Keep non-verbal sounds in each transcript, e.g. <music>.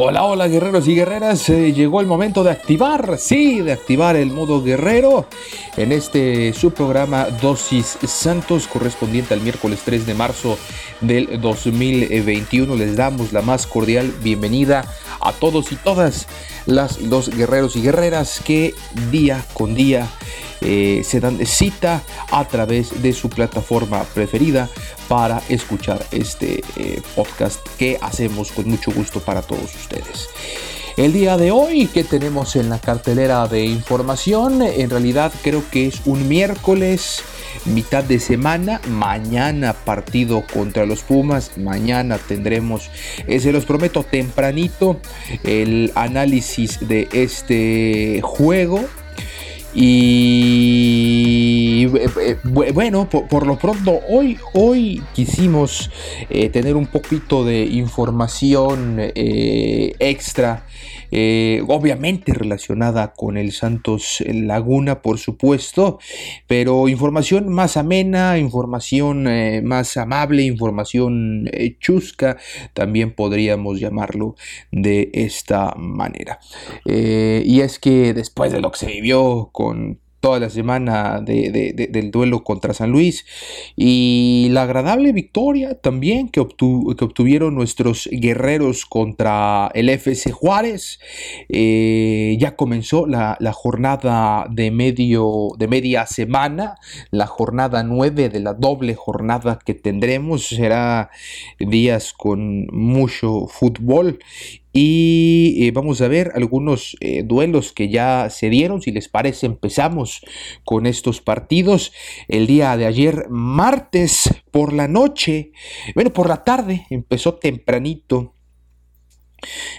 Hola, hola guerreros y guerreras, eh, llegó el momento de activar, sí, de activar el modo guerrero en este subprograma Dosis Santos correspondiente al miércoles 3 de marzo del 2021. Les damos la más cordial bienvenida a todos y todas las los guerreros y guerreras que día con día eh, se dan cita a través de su plataforma preferida para escuchar este eh, podcast que hacemos con mucho gusto para todos ustedes. El día de hoy que tenemos en la cartelera de información, en realidad creo que es un miércoles, mitad de semana, mañana partido contra los Pumas, mañana tendremos, eh, se los prometo tempranito, el análisis de este juego y eh, eh, bueno, por, lo pronto, hoy, hoy quisimos eh, tener un poquito de información extra eh, obviamente relacionada con el Santos Laguna, por supuesto, pero información más amena, información eh, más amable, información eh, chusca, también podríamos llamarlo de esta manera. y es que después de lo que se vivió con toda la semana del duelo contra San Luis y la agradable victoria también que, obtuvieron nuestros guerreros contra el FC Juárez. Eh, ya comenzó la, jornada de, medio, de media semana, la jornada 9 de la doble jornada que tendremos. Será días con mucho fútbol y eh, vamos a ver algunos eh, duelos que ya se dieron. Si les parece, empezamos con estos partidos. El día de ayer, martes por la noche, bueno, por la tarde, empezó tempranito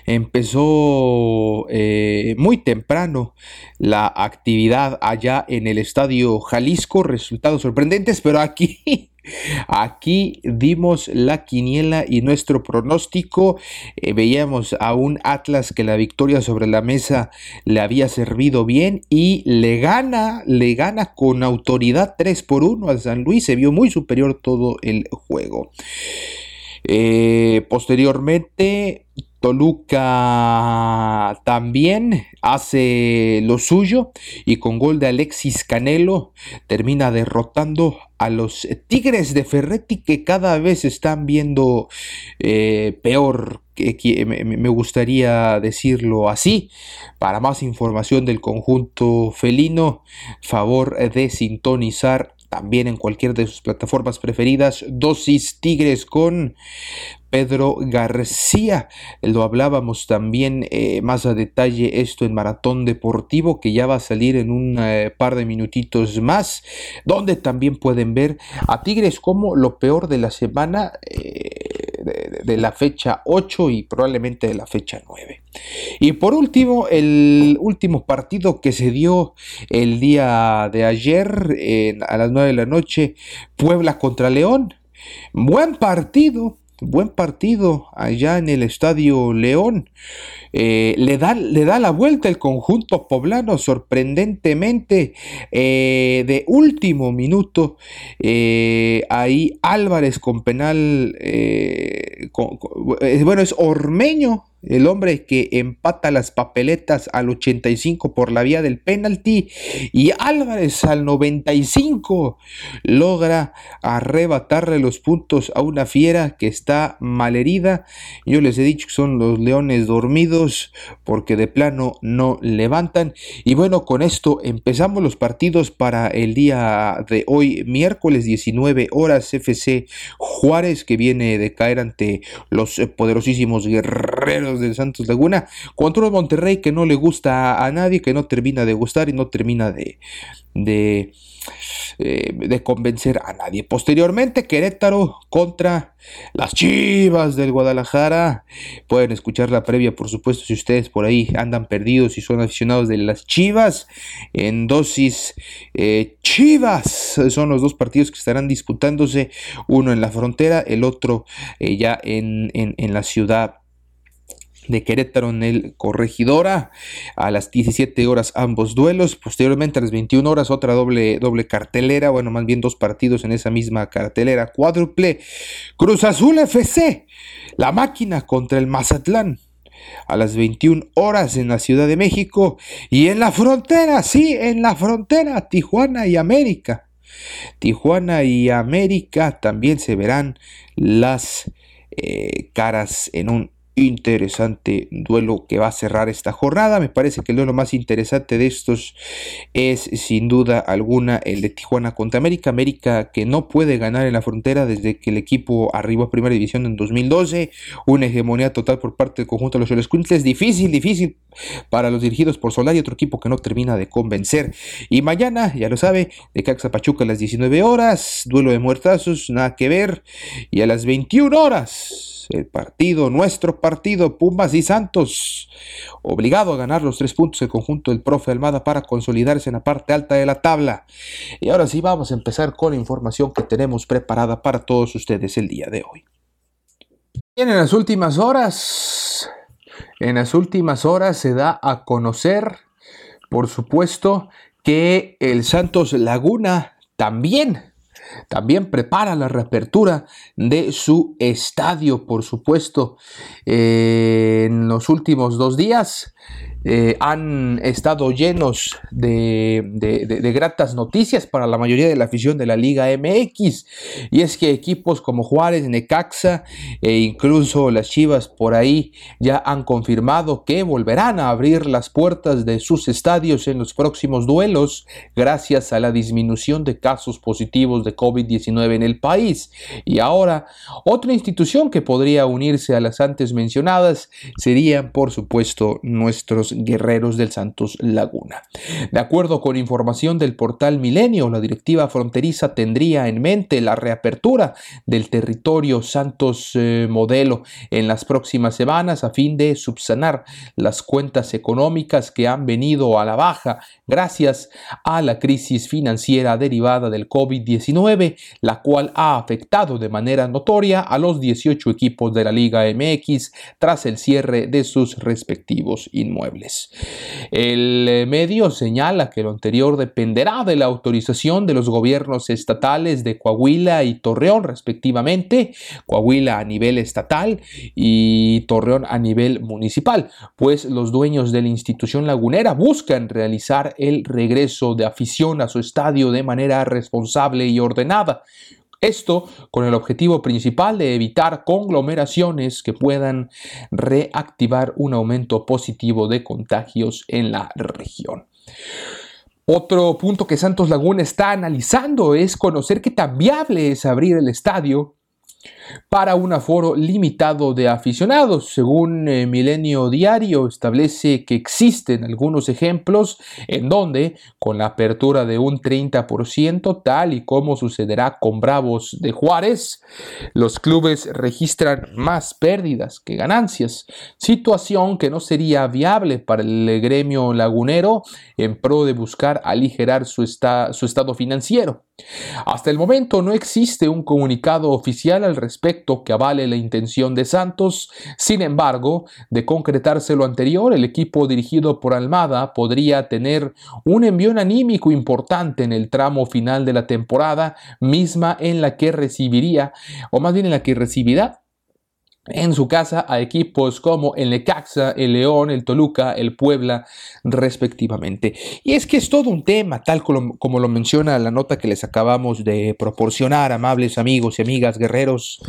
Empezó eh, muy temprano la actividad allá en el Estadio Jalisco, resultados sorprendentes, pero aquí, <laughs> aquí dimos la quiniela y nuestro pronóstico. Eh, veíamos a un Atlas que la victoria sobre la mesa le había servido bien y le gana, le gana con autoridad 3 por 1 al San Luis, se vio muy superior todo el juego. Eh, posteriormente, Toluca también hace lo suyo y con gol de Alexis Canelo termina derrotando a los Tigres de Ferretti que cada vez están viendo eh, peor. Que, me gustaría decirlo así. Para más información del conjunto felino, favor de sintonizar también en cualquier de sus plataformas preferidas, Dosis Tigres con Pedro García. Lo hablábamos también eh, más a detalle esto en Maratón Deportivo, que ya va a salir en un eh, par de minutitos más, donde también pueden ver a Tigres como lo peor de la semana. Eh, de, la fecha 8 y probablemente de la fecha 9. Y por último, el último partido que se dio el día de ayer a las 9 de la noche, Puebla contra León. Buen partido, buen partido allá en el Estadio León. Eh, le, da, le, da, la vuelta el conjunto poblano sorprendentemente eh, de último minuto. Eh, ahí Álvarez con penal, bueno, es Ormeño el hombre que empata las papeletas al 85 por la vía del penalti y Álvarez al 95 logra arrebatarle los puntos a una fiera que está malherida. Yo les he dicho que son los leones dormidos porque de plano no levantan. Y bueno, con esto empezamos los partidos para el día de hoy, miércoles 19 horas FC Juárez que viene de caer ante los poderosísimos guerreros del Santos Laguna contra un Monterrey que no le gusta a nadie, que no termina de gustar y no termina de, de, eh, de convencer a nadie. Posteriormente, Querétaro contra las Chivas del Guadalajara. Pueden escuchar la previa, por supuesto, si ustedes por ahí andan perdidos y son aficionados de las Chivas. En dosis eh, Chivas son los dos partidos que estarán disputándose, uno en la frontera, el otro eh, ya en, en la ciudad de Querétaro en el Corregidora. A las 17 horas ambos duelos. Posteriormente a las 21 horas otra doble, doble cartelera. Bueno, más bien dos partidos en esa misma cartelera. Cuádruple. Cruz Azul FC. La máquina contra el Mazatlán. A las 21 horas en la Ciudad de México. Y en la frontera, sí, en la frontera. Tijuana y América. Tijuana y América también se verán las eh, caras en un interesante duelo que va a cerrar esta jornada. Me parece que el duelo más interesante de estos es sin duda alguna el de Tijuana contra América. América que no puede ganar en la frontera desde que el equipo arribó a primera división en 2012. Una hegemonía total por parte del conjunto de los Quintles. Difícil, difícil para los dirigidos por Solari, otro equipo que no termina de convencer. Y mañana, ya lo sabe, de Caxa Pachuca a las 19 horas. Duelo de muertazos, nada que ver. Y a las 21 horas el partido, nuestro partido, Pumas y Santos, obligado a ganar los tres puntos el conjunto del profe Almada para consolidarse en la parte alta de la tabla. Y ahora sí vamos a empezar con la información que tenemos preparada para todos ustedes el día de hoy. Bien, en las últimas horas, en las últimas horas se da a conocer, por supuesto, que el Santos Laguna también también prepara la reapertura de su estadio, por supuesto. Eh, en los últimos dos días eh, han estado llenos de, gratas noticias para la mayoría de la afición de la Liga MX. Y es que equipos como Juárez, Necaxa e incluso las Chivas por ahí ya han confirmado que volverán a abrir las puertas de sus estadios en los próximos duelos gracias a la disminución de casos positivos de COVID-19 en el país. Y ahora, otra institución que podría unirse a las antes mencionadas serían, por supuesto, nuestros guerreros del Santos Laguna. De acuerdo con información del portal Milenio, la directiva fronteriza tendría en mente la reapertura del territorio Santos eh, Modelo en las próximas semanas a fin de subsanar las cuentas económicas que han venido a la baja gracias a la crisis financiera derivada del COVID-19, la cual ha afectado de manera notoria a los 18 equipos de la Liga MX tras el cierre de sus respectivos inmuebles. El eh, medio señala que lo anterior dependerá de la autorización de los gobiernos estatales de Coahuila y Torreón respectivamente, Coahuila a nivel estatal y Torreón a nivel municipal, pues los dueños de la institución lagunera buscan realizar el regreso de afición a su estadio de manera responsable y ordenada. Esto con el objetivo principal de evitar conglomeraciones que puedan reactivar un aumento positivo de contagios en la región. Otro punto que Santos Laguna está analizando es conocer qué tan viable es abrir el estadio para un aforo limitado de aficionados. Según eh, Milenio Diario, establece que existen algunos ejemplos en donde, con la apertura de un 30%, tal y como sucederá con Bravos de Juárez, los clubes registran más pérdidas que ganancias, situación que no sería viable para el gremio lagunero en pro de buscar aligerar su, su estado financiero. Hasta el momento no existe un comunicado oficial al respecto que avale la intención de Santos. Sin embargo, de concretarse lo anterior, el equipo dirigido por Almada podría tener un envión anímico importante en el tramo final de la temporada, misma en la que recibiría, o más bien en la que recibirá en su casa a equipos como el Necaxa, el León, el Toluca, el Puebla, respectivamente. Y es que es todo un tema, tal como, lo menciona la nota que les acabamos de proporcionar, amables amigos y amigas guerreros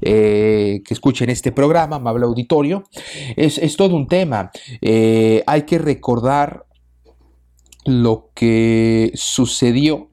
eh, que escuchen este programa, amable auditorio. Es, todo un tema. Eh, hay que recordar lo que sucedió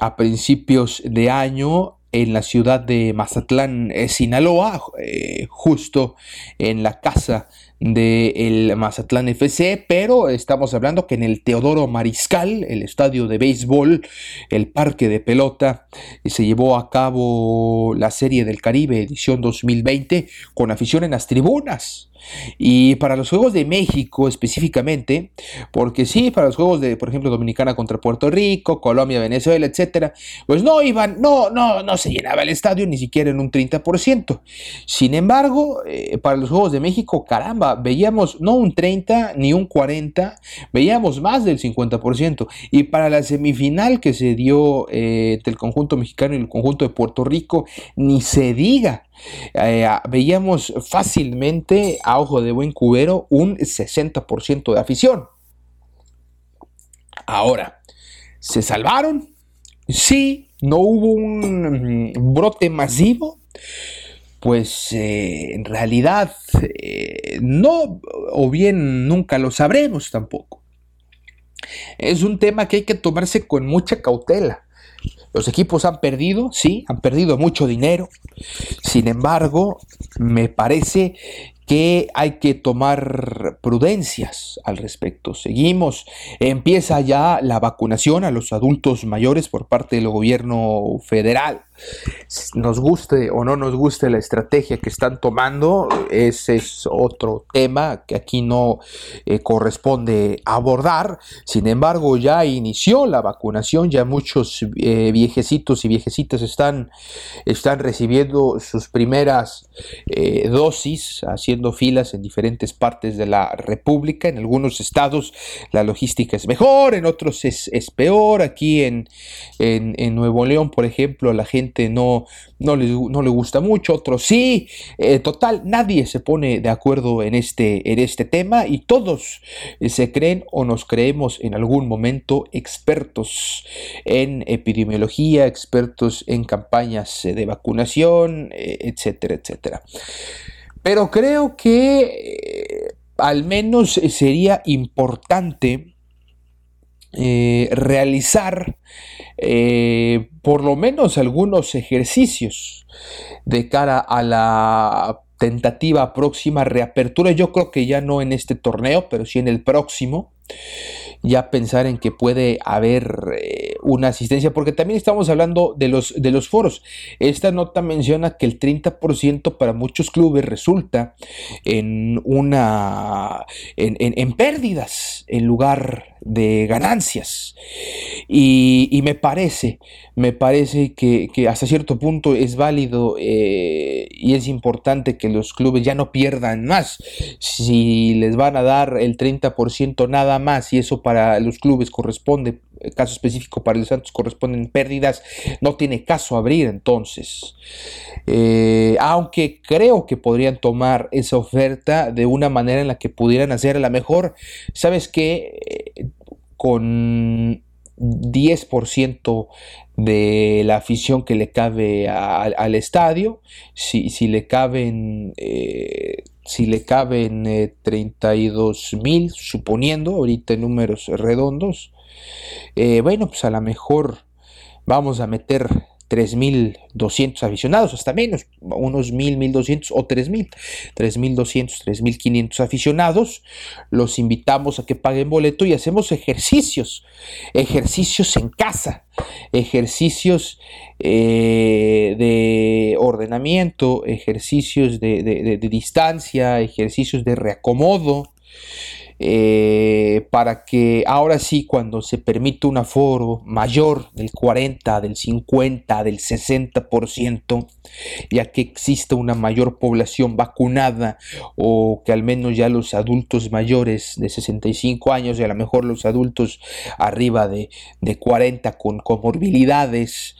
a principios de año en la ciudad de Mazatlán, eh, Sinaloa, eh, justo en la casa del Mazatlán FC, pero estamos hablando que en el Teodoro Mariscal, el estadio de béisbol, el parque de pelota, se llevó a cabo la Serie del Caribe edición 2020 con afición en las tribunas. Y para los Juegos de México específicamente, porque sí, para los Juegos de, por ejemplo, Dominicana contra Puerto Rico, Colombia, Venezuela, etcétera, pues no iban, no, no, no se llenaba el estadio ni siquiera en un 30%. Sin embargo, eh, para los Juegos de México, caramba, veíamos no un 30 ni un 40, veíamos más del 50%. Y para la semifinal que se dio eh, entre el conjunto mexicano y el conjunto de Puerto Rico, ni se diga. Eh, veíamos fácilmente a ojo de buen cubero un 60% de afición. Ahora, ¿se salvaron? Sí, no hubo un brote masivo. Pues eh, en realidad eh, no, o bien nunca lo sabremos tampoco. Es un tema que hay que tomarse con mucha cautela. Los equipos han perdido, sí, han perdido mucho dinero. Sin embargo, me parece que hay que tomar prudencias al respecto. Seguimos, empieza ya la vacunación a los adultos mayores por parte del gobierno federal nos guste o no nos guste la estrategia que están tomando, ese es otro tema que aquí no eh, corresponde abordar. Sin embargo, ya inició la vacunación, ya muchos eh, viejecitos y viejecitas están, están recibiendo sus primeras eh, dosis, haciendo filas en diferentes partes de la República. En algunos estados la logística es mejor, en otros es, peor. Aquí en, en Nuevo León, por ejemplo, la gente no, no, le, no le gusta mucho, otros sí. Eh, total, nadie se pone de acuerdo en este, en este tema y todos eh, se creen o nos creemos en algún momento expertos en epidemiología, expertos en campañas eh, de vacunación, etcétera, etcétera. Pero creo que al menos sería importante realizar eh, por lo menos algunos ejercicios de cara a la tentativa próxima reapertura. Yo creo que ya no en este torneo, pero sí en el próximo ya pensar en que puede haber eh, una asistencia, porque también estamos hablando de los, de los foros. Esta nota menciona que el 30% para muchos clubes resulta en una en, pérdidas en lugar de ganancias. Y, me parece, me parece que, hasta cierto punto es válido eh, y es importante que los clubes ya no pierdan más. Si les van a dar el 30% nada más y eso para los clubes corresponde, caso específico para el Santos corresponden pérdidas, no tiene caso abrir entonces. Eh, aunque creo que podrían tomar esa oferta de una manera en la que pudieran hacer a la mejor, ¿sabes qué? Eh, con 10% de la afición que le cabe al estadio, si, si le caben eh, si le caben 32 mil, suponiendo ahorita números redondos, eh, bueno, pues a lo mejor vamos a meter 3.200 aficionados, hasta menos, unos 1.000, 1.200 o 3.000, 3.200, 3.500 aficionados. Los invitamos a que paguen boleto y hacemos ejercicios, ejercicios en casa, ejercicios eh, de ordenamiento, ejercicios de, distancia, ejercicios de reacomodo. Eh, para que ahora sí, cuando se permite un aforo mayor del 40, del 50, del 60%, ya que existe una mayor población vacunada o que al menos ya los adultos mayores de 65 años y a lo mejor los adultos arriba de, 40 con comorbilidades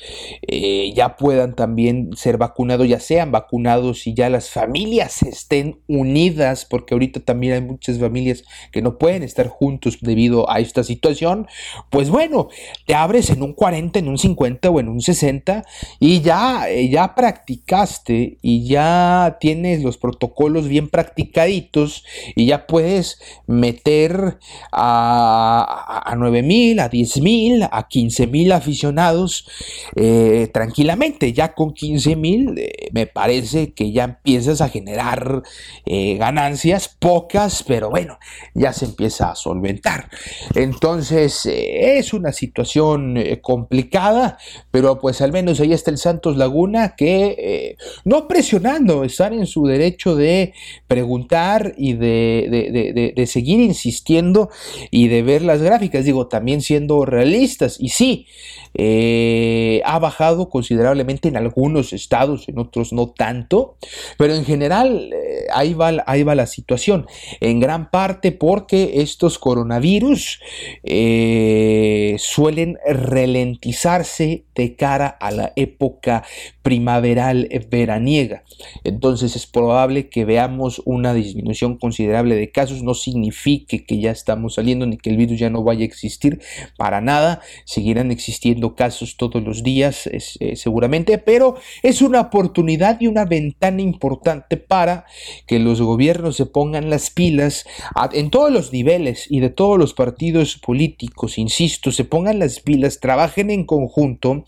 eh, ya puedan también ser vacunados, ya sean vacunados y ya las familias estén unidas, porque ahorita también hay muchas familias que no pueden estar juntos debido a esta situación, pues bueno, te abres en un 40, en un 50 o en un 60 y ya, eh, ya practicaste y ya tienes los protocolos bien practicaditos y ya puedes meter a, a, 9 mil, a 10 mil, a 15 mil aficionados eh, tranquilamente. Ya con 15 mil eh, me parece que ya empiezas a generar ganancias, pocas, pero bueno, ya se empieza a solventar. Entonces es una situación complicada, pero pues al menos ahí está el Santos Laguna que no presionando, están en su derecho de preguntar y de, de seguir insistiendo y de ver las gráficas, digo, también siendo realistas. Y sí, eh, ha bajado considerablemente en algunos estados, en otros no tanto, pero en general eh, ahí, va, ahí va la situación. En gran parte porque estos coronavirus eh, suelen ralentizarse de cara a la época primaveral veraniega. Entonces es probable que veamos una disminución considerable de casos. No signifique que ya estamos saliendo ni que el virus ya no vaya a existir para nada. Seguirán existiendo casos todos los días, eh, seguramente, pero es una oportunidad y una ventana importante para que los gobiernos se pongan las pilas en todos los niveles y de todos los partidos políticos, insisto, se pongan las pilas, trabajen en conjunto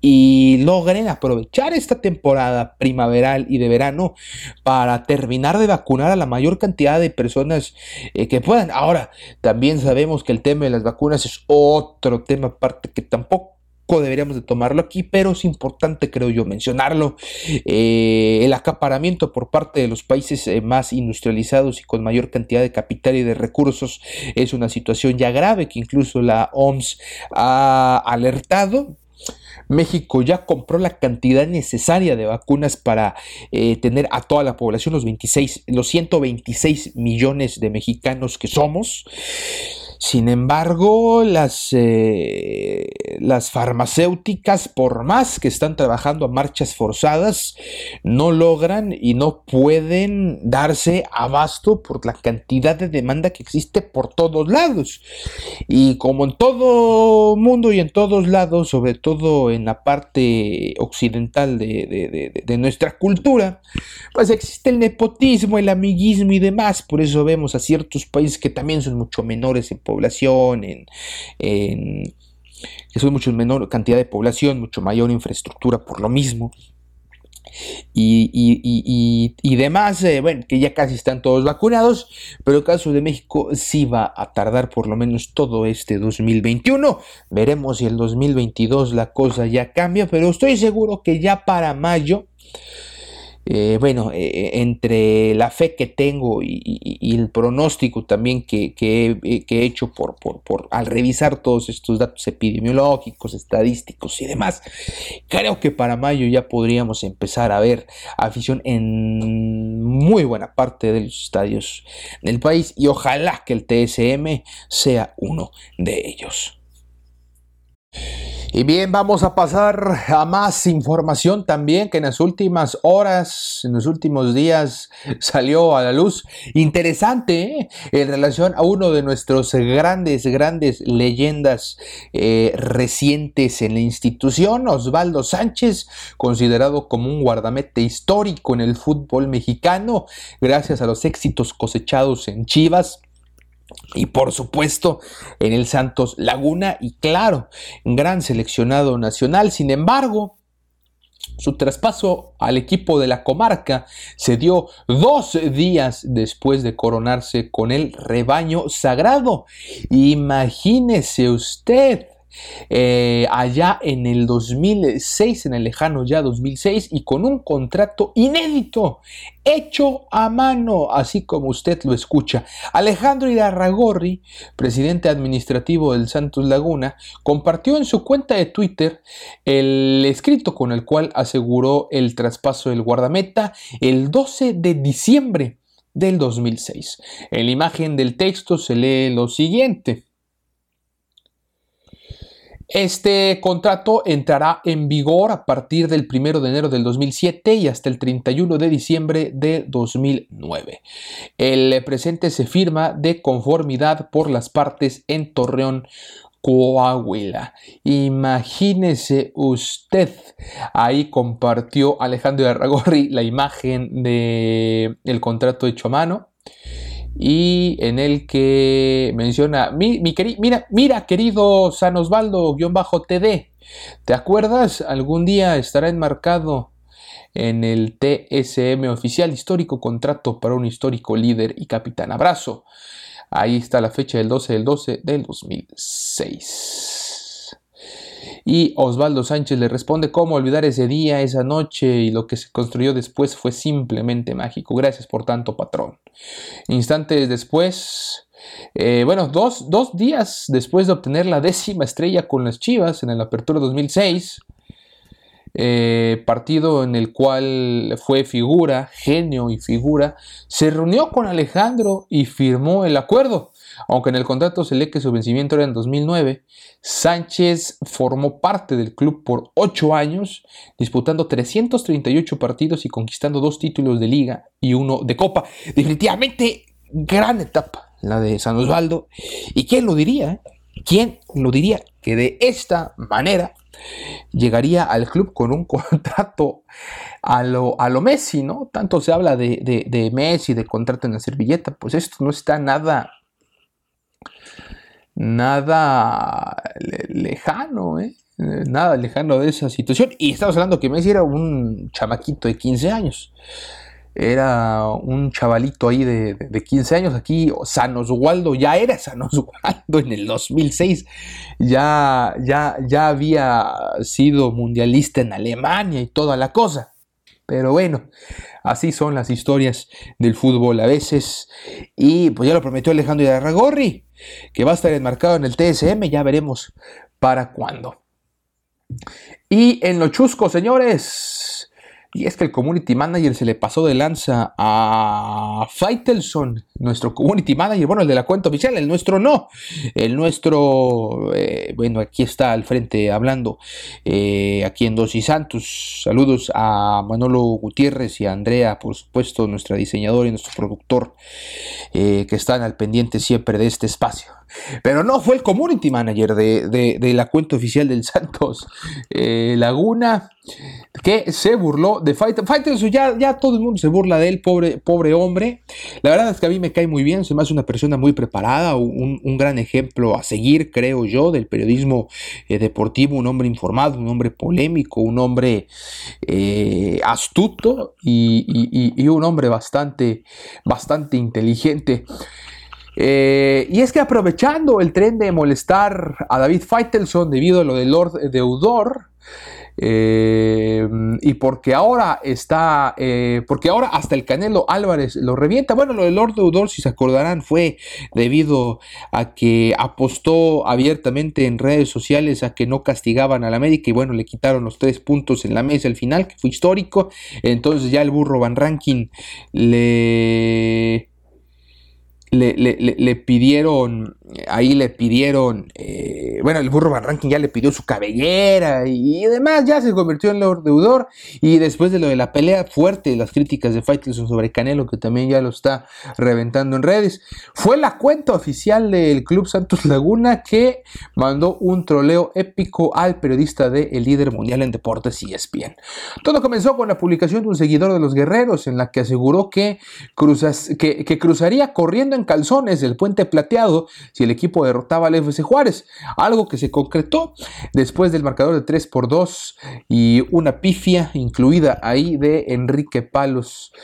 y logren aprovechar esta temporada primaveral y de verano para terminar de vacunar a la mayor cantidad de personas eh, que puedan. Ahora, también sabemos que el tema de las vacunas es otro tema aparte que tampoco deberíamos de tomarlo aquí, pero es importante, creo yo, mencionarlo. Eh, el acaparamiento por parte de los países eh, más industrializados y con mayor cantidad de capital y de recursos es una situación ya grave que incluso la OMS ha alertado. México ya compró la cantidad necesaria de vacunas para eh, tener a toda la población, los 26, los 126 millones de mexicanos que somos. Sin embargo, las, eh, las farmacéuticas, por más que están trabajando a marchas forzadas, no logran y no pueden darse abasto por la cantidad de demanda que existe por todos lados. Y como en todo mundo y en todos lados, sobre todo en la parte occidental de, de nuestra cultura, pues existe el nepotismo, el amiguismo y demás. Por eso vemos a ciertos países que también son mucho menores en población, en, que son mucho menor cantidad de población, mucho mayor infraestructura por lo mismo. Y, demás, eh, bueno, que ya casi están todos vacunados, pero el caso de México sí va a tardar por lo menos todo este 2021. Veremos si el 2022 la cosa ya cambia, pero estoy seguro que ya para mayo eh, bueno, eh, eh, entre la fe que tengo y, el pronóstico también que, he hecho por, por, al revisar todos estos datos epidemiológicos, estadísticos y demás, creo que para mayo ya podríamos empezar a ver afición en muy buena parte de los estadios del país y ojalá que el TSM sea uno de ellos. Y bien, vamos a pasar a más información también que en las últimas horas, en los últimos días salió a la luz. Interesante ¿eh? en relación a uno de nuestros grandes, grandes leyendas eh, recientes en la institución, Osvaldo Sánchez, considerado como un guardamete histórico en el fútbol mexicano, gracias a los éxitos cosechados en Chivas y por supuesto en el Santos Laguna y claro, gran seleccionado nacional. Sin embargo, su traspaso al equipo de la comarca se dio dos días después de coronarse con el rebaño sagrado. Imagínese usted eh, allá en el 2006, en el lejano ya 2006, y con un contrato inédito, hecho a mano, así como usted lo escucha. Alejandro Irarragorri, presidente administrativo del Santos Laguna, compartió en su cuenta de Twitter el escrito con el cual aseguró el traspaso del guardameta el 12 de diciembre del 2006. En la imagen del texto se lee lo siguiente. Este contrato entrará en vigor a partir del 1 de enero del 2007 y hasta el 31 de diciembre de 2009. El presente se firma de conformidad por las partes en Torreón, Coahuila. Imagínese usted, ahí compartió Alejandro Arragorri la imagen del el contrato hecho a mano y en el que menciona, mi, mira, mira, querido San Osvaldo-TD, ¿te acuerdas? Algún día estará enmarcado en el TSM oficial histórico contrato para un histórico líder y capitán. Abrazo. Ahí está la fecha del 12 del 12 del 2006. Y Osvaldo Sánchez le responde cómo olvidar ese día, esa noche y lo que se construyó después fue simplemente mágico. Gracias por tanto, patrón. Instantes después, eh, bueno, dos, dos, días después de obtener la décima estrella con las Chivas en la Apertura 2006, eh, partido en el cual fue figura, genio y figura, se reunió con Alejandro y firmó el acuerdo. Aunque en el contrato se lee que su vencimiento era en 2009, Sánchez formó parte del club por 8 años, disputando 338 partidos y conquistando dos títulos de liga y uno de copa. Definitivamente gran etapa la de San Osvaldo. ¿Y quién lo diría? ¿Quién lo diría que de esta manera llegaría al club con un <laughs> contrato a lo, a lo Messi, ¿no? Tanto se habla de, de, de Messi, de contrato en la servilleta, pues esto no está nada nada lejano, ¿eh? Nada lejano de esa situación. Y estamos hablando que Messi era un chamaquito de 15 años. Era un chavalito ahí de, 15 años. Aquí San Oswaldo ya era San Oswaldo en el 2006. Ya, ya, ya había sido mundialista en Alemania y toda la cosa. Pero bueno, así son las historias del fútbol a veces. Y pues ya lo prometió Alejandro Irarragorri que va a estar enmarcado en el TSM, ya veremos para cuándo. Y en lo chusco, señores, y es que el community manager se le pasó de lanza a Faitelson, nuestro community manager, bueno, el de la cuenta oficial, el nuestro no. El nuestro, eh, bueno, aquí está al frente hablando, eh, aquí en Dos y Santos. Saludos a Manolo Gutiérrez y a Andrea, por supuesto, nuestra diseñadora y nuestro productor, eh, que están al pendiente siempre de este espacio. Pero no fue el community manager de, la cuenta oficial del Santos Laguna que se burló de Fighter. Fighter, ya, ya todo el mundo se burla de él, pobre, pobre hombre. La verdad es que a mí me cae muy bien, se me hace una persona muy preparada, un, gran ejemplo a seguir, creo yo, del periodismo eh, deportivo, un hombre informado, un hombre polémico, un hombre eh, astuto y, un hombre bastante, bastante inteligente. Eh, y es que aprovechando el tren de molestar a David Feitelson debido a lo de Lord Deudor, eh, y porque ahora está, eh, porque ahora hasta el Canelo Álvarez lo revienta. Bueno, lo de Lord Deudor, si se acordarán, fue debido a que apostó abiertamente en redes sociales a que no castigaban a la América y bueno, le quitaron los tres puntos en la mesa al final, que fue histórico. Entonces ya el burro Van Ranking le le, pidieron, ahí le pidieron, eh, bueno, el burro Van ya le pidió su cabellera y, demás, ya se convirtió en Lord Deudor. Y después de lo de la pelea fuerte, las críticas de Faitelson sobre Canelo, que también ya lo está reventando en redes, fue la cuenta oficial del Club Santos Laguna que mandó un troleo épico al periodista de El Líder Mundial en Deportes ESPN. Todo comenzó con la publicación de un seguidor de los guerreros en la que aseguró que, que, que cruzaría corriendo en calzones del puente plateado si el equipo derrotaba al FC Juárez, algo que se concretó después del marcador de 3 por 2 y una pifia incluida ahí de Enrique Palos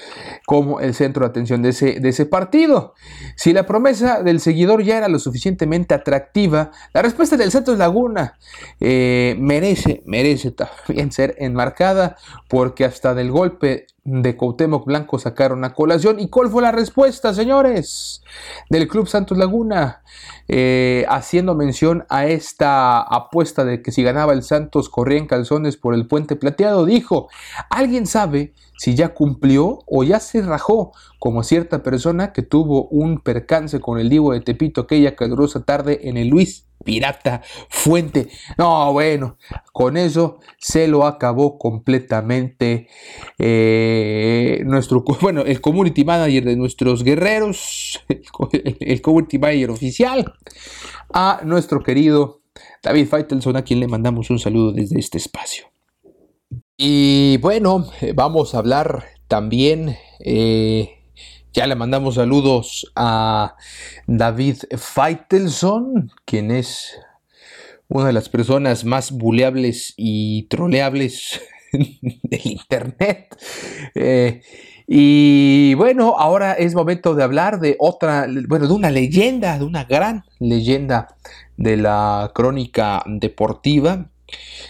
como el centro de atención de ese, de ese partido. Si la promesa del seguidor ya era lo suficientemente atractiva, la respuesta del Santos Laguna eh, merece, merece también ser enmarcada porque hasta del golpe de Cuauhtémoc Blanco sacaron a colación. ¿Y cuál fue la respuesta, señores? Del Club Santos Laguna, eh, haciendo mención a esta apuesta de que si ganaba el Santos corría en calzones por el puente plateado, dijo, ¿alguien sabe si ya cumplió o ya se rajó como cierta persona que tuvo un percance con el Divo de Tepito aquella calurosa tarde en el Luis pirata fuente. No, bueno, con eso se lo acabó completamente eh, nuestro, <laughs> bueno, el community manager de nuestros guerreros, <laughs> el, community manager oficial, a nuestro querido David Faitelson, a quien le mandamos un saludo desde este espacio. Y bueno, vamos a hablar también eh, ya le mandamos saludos a David Feitelson, quien es una de las personas más buleables y troleables <laughs> del Internet. Eh, y bueno, ahora es momento de hablar de otra, bueno, de una leyenda, de una gran leyenda de la crónica deportiva.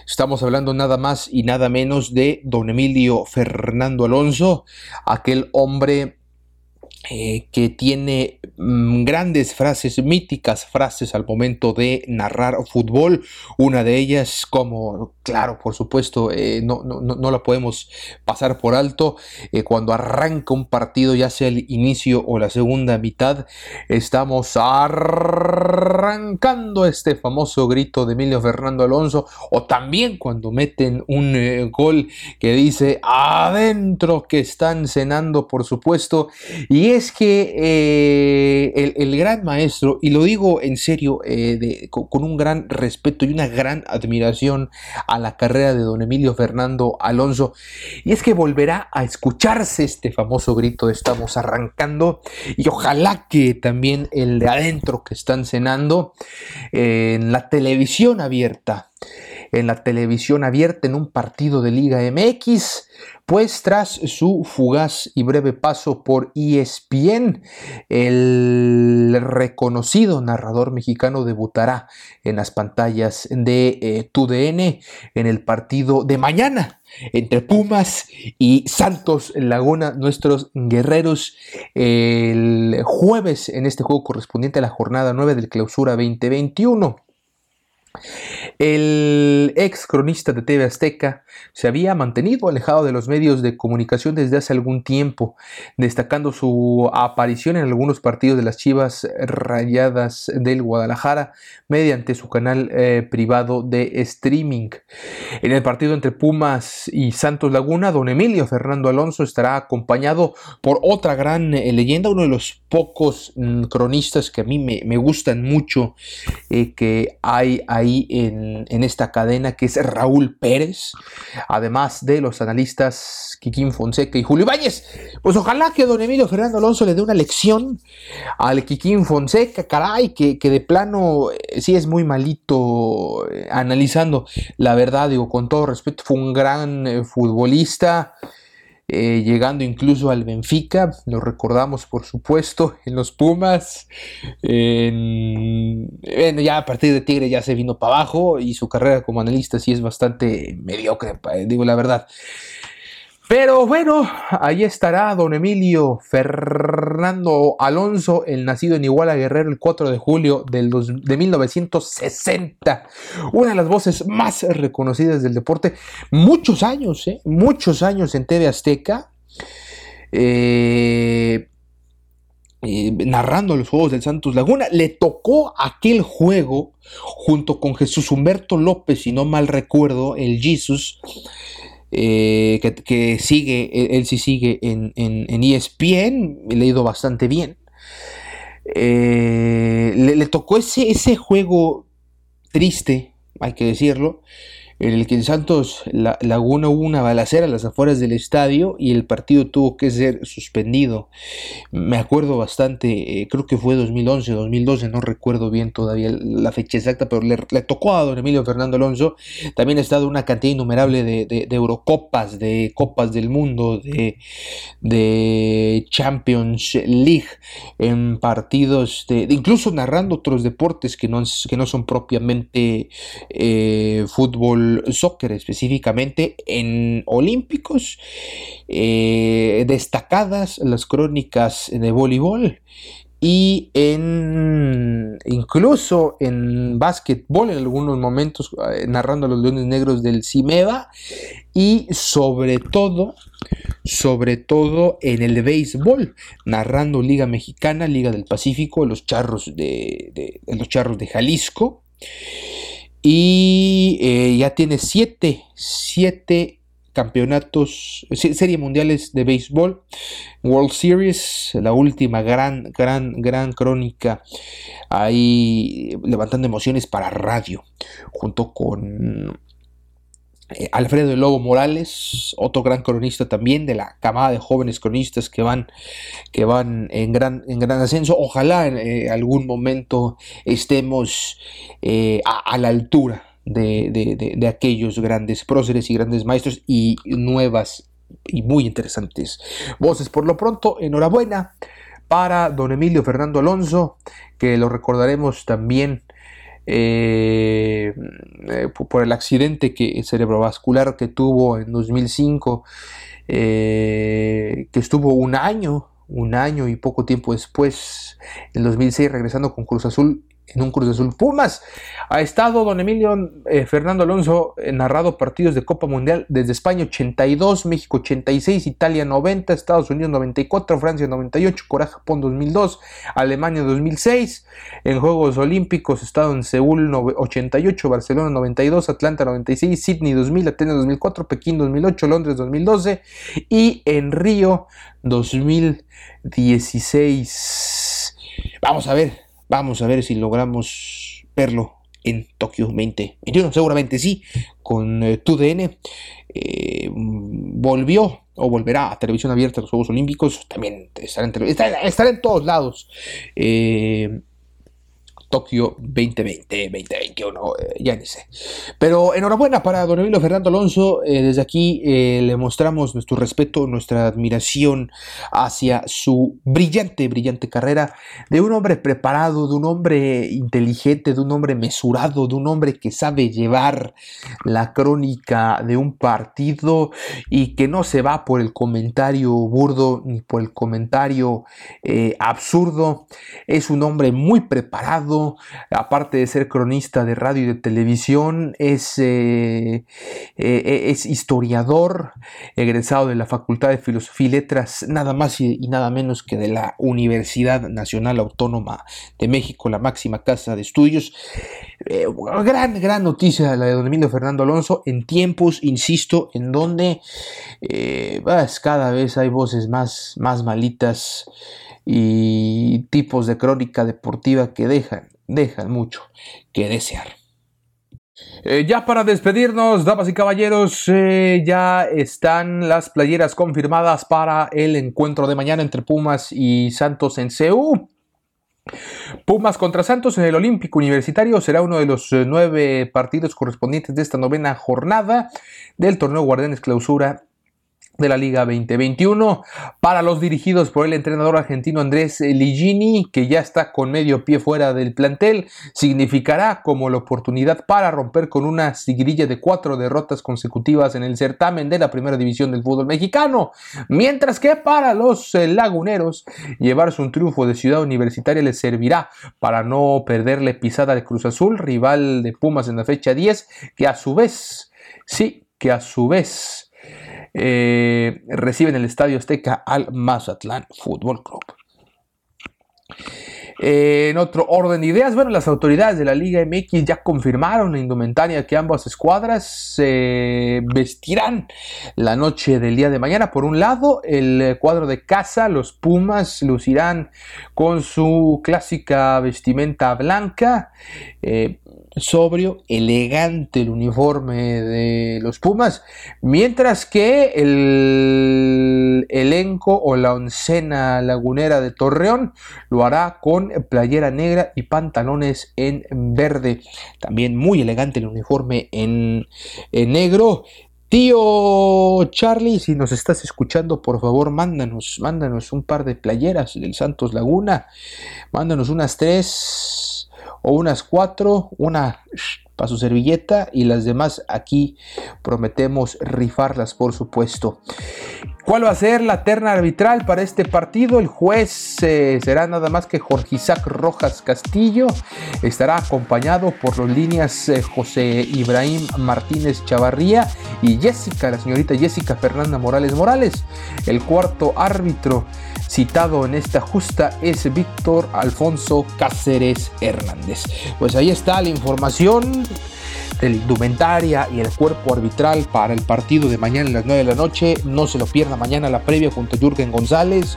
Estamos hablando nada más y nada menos de don Emilio Fernando Alonso, aquel hombre eh, que tiene mm, grandes frases, míticas frases al momento de narrar fútbol. Una de ellas, como, claro, por supuesto, eh, no, no, la podemos pasar por alto. Eh, cuando arranca un partido, ya sea el inicio o la segunda mitad, estamos arrancando este famoso grito de Emilio Fernando Alonso. O también cuando meten un gol que dice adentro que están cenando, por supuesto. Y es que eh, el, gran maestro, y lo digo en serio, eh, con, un gran respeto y una gran admiración a la carrera de don Emilio Fernando Alonso, y es que volverá a escucharse este famoso grito estamos arrancando, y ojalá que también el de adentro que están cenando en la televisión abierta en la televisión abierta en un partido de Liga MX, pues tras su fugaz y breve paso por ESPN, el reconocido narrador mexicano debutará en las pantallas de eh, TUDN en el partido de mañana entre Pumas y Santos Laguna, nuestros guerreros, el jueves en este juego correspondiente a la jornada 9 del clausura 2021. El ex cronista de TV Azteca se había mantenido alejado de los medios de comunicación desde hace algún tiempo, destacando su aparición en algunos partidos de las Chivas Rayadas del Guadalajara mediante su canal eh, privado de streaming. En el partido entre Pumas y Santos Laguna, don Emilio Fernando Alonso estará acompañado por otra gran eh, leyenda, uno de los pocos mm, cronistas que a mí me, gustan mucho eh, que hay ahí en, esta cadena, que es Raúl Pérez, además de los analistas Kikín Fonseca y Julio Ibáñez. Pues ojalá que don Emilio Fernando Alonso le dé una lección al Kikín Fonseca, caray, que, que de plano eh, sí es muy malito eh, analizando la verdad, digo, con todo respeto, fue un gran futbolista. Eh, llegando incluso al Benfica, lo recordamos por supuesto <laughs> en los Pumas, ya a partir de Tigre ya se vino para abajo y su carrera como analista sí es bastante mediocre, digo la verdad. Pero bueno, ahí estará don Emilio Fernando Alonso, el nacido en Iguala Guerrero el 4 de julio del de 1960. Una de las voces más reconocidas del deporte. Muchos años, ¿eh? muchos años en TV Azteca. Eh, eh, narrando los juegos del Santos Laguna. Le tocó aquel juego junto con Jesús Humberto López, si no mal recuerdo, el Jesus eh, que, sigue, él, sí sigue en, en, en, ESPN, he leído bastante bien. Eh, le, tocó ese, ese juego triste, hay que decirlo, en el que en Santos la, Laguna hubo una balacera a las afueras del estadio y el partido tuvo que ser suspendido. Me acuerdo bastante, eh, creo que fue 2011, 2012, no recuerdo bien todavía la fecha exacta, pero le, tocó a don Emilio Fernando Alonso. También ha estado una cantidad innumerable de, Eurocopas, de Copas del Mundo, de, Champions League, en partidos, incluso narrando otros deportes que no, que no son propiamente eh, fútbol, soccer, específicamente en olímpicos, eh, destacadas las crónicas de voleibol y en incluso en básquetbol en algunos momentos eh, narrando a los Leones Negros del Cimeva y sobre todo sobre todo en el béisbol narrando Liga Mexicana Liga del Pacífico los charros de, los charros de Jalisco y eh, ya tiene siete siete campeonatos, serie mundiales de béisbol, World Series, la última gran, gran, gran crónica ahí levantando emociones para radio, junto con eh, Alfredo Lobo Morales, otro gran cronista también de la camada de jóvenes cronistas que van, que van en, gran, en gran ascenso. Ojalá en eh, algún momento estemos eh, a la altura de, aquellos grandes próceres y grandes maestros y nuevas y muy interesantes voces. Por lo pronto, enhorabuena para don Emilio Fernando Alonso, que lo recordaremos también eh, eh, por el accidente que, cerebrovascular que tuvo en 2005, eh, que estuvo un año, un año y poco tiempo después, en 2006, regresando con Cruz Azul en un Cruz Azul Pumas. Ha estado don Emilio eh, Fernando Alonso eh, narrado partidos de Copa Mundial desde España 82, México 86, Italia 90, Estados Unidos 94, Francia 98, Corea Japón 2002, Alemania 2006. En Juegos Olímpicos estado en Seúl 88, Barcelona 92, Atlanta 96, Sydney 2000, Atenas 2004, Pekín 2008, Londres 2012 y en Río 2016. Vamos a ver Vamos a ver si logramos verlo en Tokio 2021. Seguramente sí, con eh, TUDN. Eh, volvió o volverá a televisión abierta los Juegos Olímpicos. También estará en, estará en todos lados. Eh, Tokio 2020, 2021, eh, ya ni sé. Pero enhorabuena para don Emilio Fernando Alonso. Eh, desde aquí eh, le mostramos nuestro respeto, nuestra admiración hacia su brillante, brillante carrera de un hombre preparado, de un hombre inteligente, de un hombre mesurado, de un hombre que sabe llevar la crónica de un partido y que no se va por el comentario burdo ni por el comentario absurdo. Es un hombre muy preparado aparte de ser cronista de radio y de televisión, es, eh, eh, es historiador, egresado de la Facultad de Filosofía y Letras, nada más y, nada menos que de la Universidad Nacional Autónoma de México, la máxima casa de estudios. Eh, gran, gran noticia la de don Emilio Fernando Alonso en tiempos, insisto, en donde pues, cada vez hay voces más, más malitas y tipos de crónica deportiva que dejan dejan mucho que desear. Eh, ya para despedirnos, damas y caballeros, eh, ya están las playeras confirmadas para el encuentro de mañana entre Pumas y Santos en CEU. Pumas contra Santos en el Olímpico Universitario será uno de los eh, nueve partidos correspondientes de esta novena jornada del torneo Guardianes Clausura de la Liga 2021 para los dirigidos por el entrenador argentino Andrés Ligini, que ya está con medio pie fuera del plantel, significará como la oportunidad para romper con una sigrilla de cuatro derrotas consecutivas en el certamen de la primera división del fútbol mexicano, mientras que para los eh, laguneros llevarse un triunfo de Ciudad Universitaria les servirá para no perderle pisada de Cruz Azul, rival de Pumas en la fecha 10, que a su vez, sí, que a su vez eh, reciben el Estadio Azteca al Mazatlán Fútbol Club. en otro orden de ideas, bueno, las autoridades de la Liga MX ya confirmaron la indumentaria que ambas escuadras se vestirán la noche del día de mañana. Por un lado, el cuadro de casa, los Pumas, lucirán con su clásica vestimenta blanca. Eh, sobrio, elegante el uniforme de los Pumas, mientras que el elenco o la oncena lagunera de Torreón lo hará con playera negra y pantalones en verde. También muy elegante el uniforme en, negro. Tío Charlie, si nos estás escuchando, por favor, mándanos, mándanos un par de playeras del Santos Laguna. Mándanos unas tres o unas cuatro, una para su servilleta y las demás aquí prometemos rifarlas, por supuesto. ¿Cuál va a ser la terna arbitral para este partido? El juez eh, será nada más que Jorge Isaac Rojas Castillo. Estará acompañado por los líneas eh, José Ibrahim Martínez Chavarría y Jessica, la señorita Jessica Fernanda Morales Morales. El cuarto árbitro citado en esta justa es Víctor Alfonso Cáceres Hernández. Pues ahí está la información de la indumentaria y el cuerpo arbitral para el partido de mañana a las 9 de la noche. No se lo pierda mañana la previa junto a Jürgen González.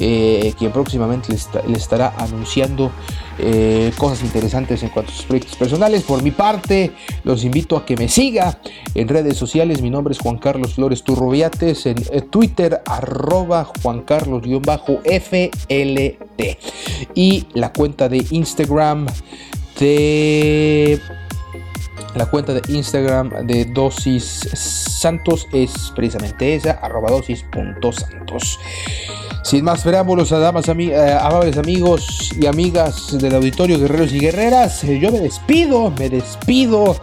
Eh, quien próximamente le, estará anunciando eh, cosas interesantes en cuanto a sus proyectos personales. Por mi parte, los invito a que me siga en redes sociales. Mi nombre es Juan Carlos Flores Turrubiates, en eh, Twitter, arroba Juan Carlos-FLT. Y la cuenta de Instagram de la cuenta de Instagram de Dosis Santos es precisamente esa, arroba dosis.santos. Sin más preámbulos, damas, eh, amables amigos y amigas del auditorio, guerreros y guerreras, eh, yo me despido, me despido.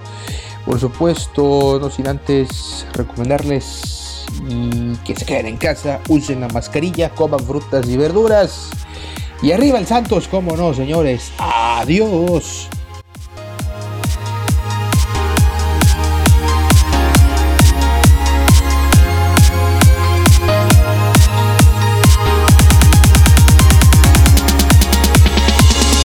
Por supuesto, no sin antes recomendarles que se queden en casa, usen la mascarilla, coman frutas y verduras. Y arriba el Santos, como no, señores. Adiós.